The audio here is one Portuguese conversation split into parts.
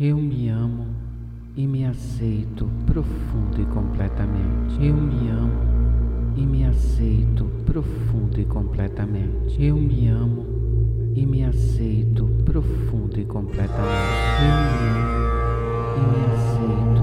Eu me amo e me aceito profundo e completamente. Eu me amo e me aceito profundo e completamente. Eu me amo e me aceito profundo e completamente. Eu me amo e me aceito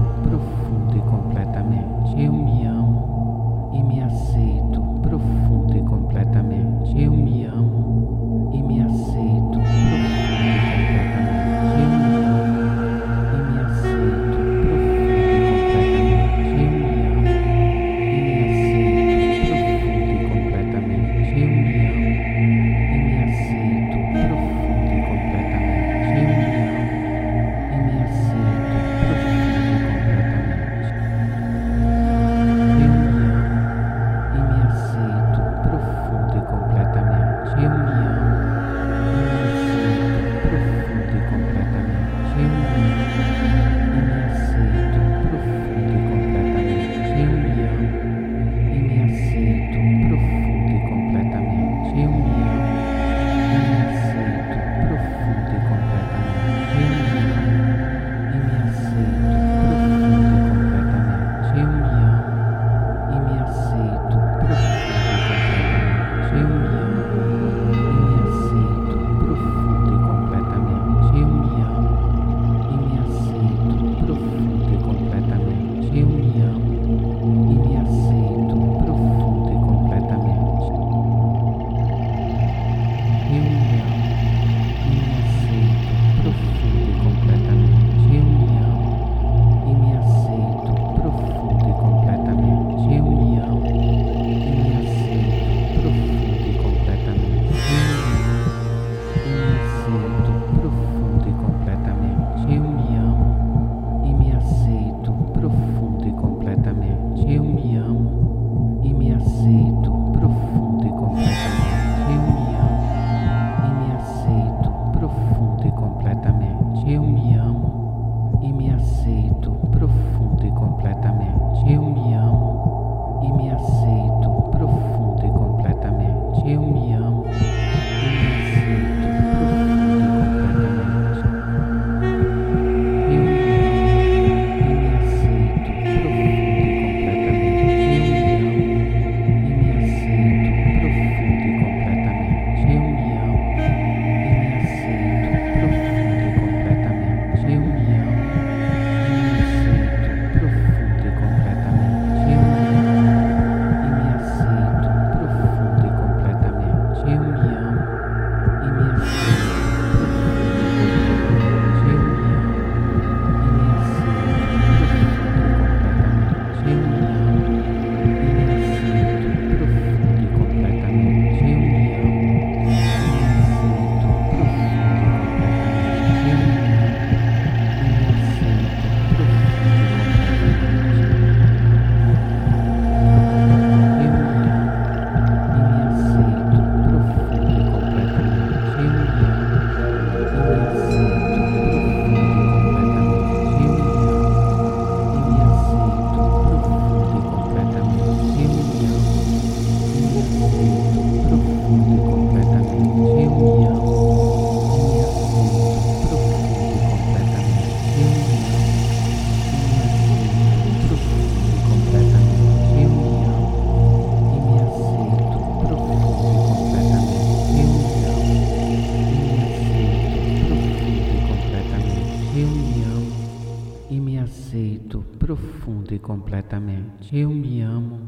profundo e completamente. Eu me amo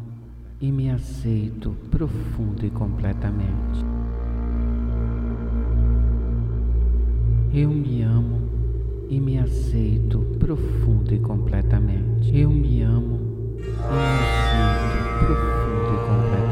e me aceito profundo e completamente. Eu me amo e me aceito profundo e completamente. Eu me amo e me aceito profundo e completamente.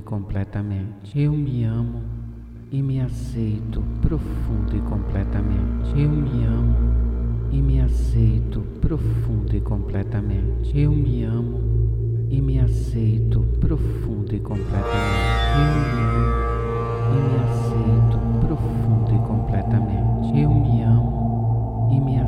E completamente. Eu me amo e me aceito profundo e completamente. Eu me amo e me aceito profundo e completamente. Eu me amo e me aceito profundo e completamente. Eu me amo e me aceito profundo e completamente. Eu me amo e me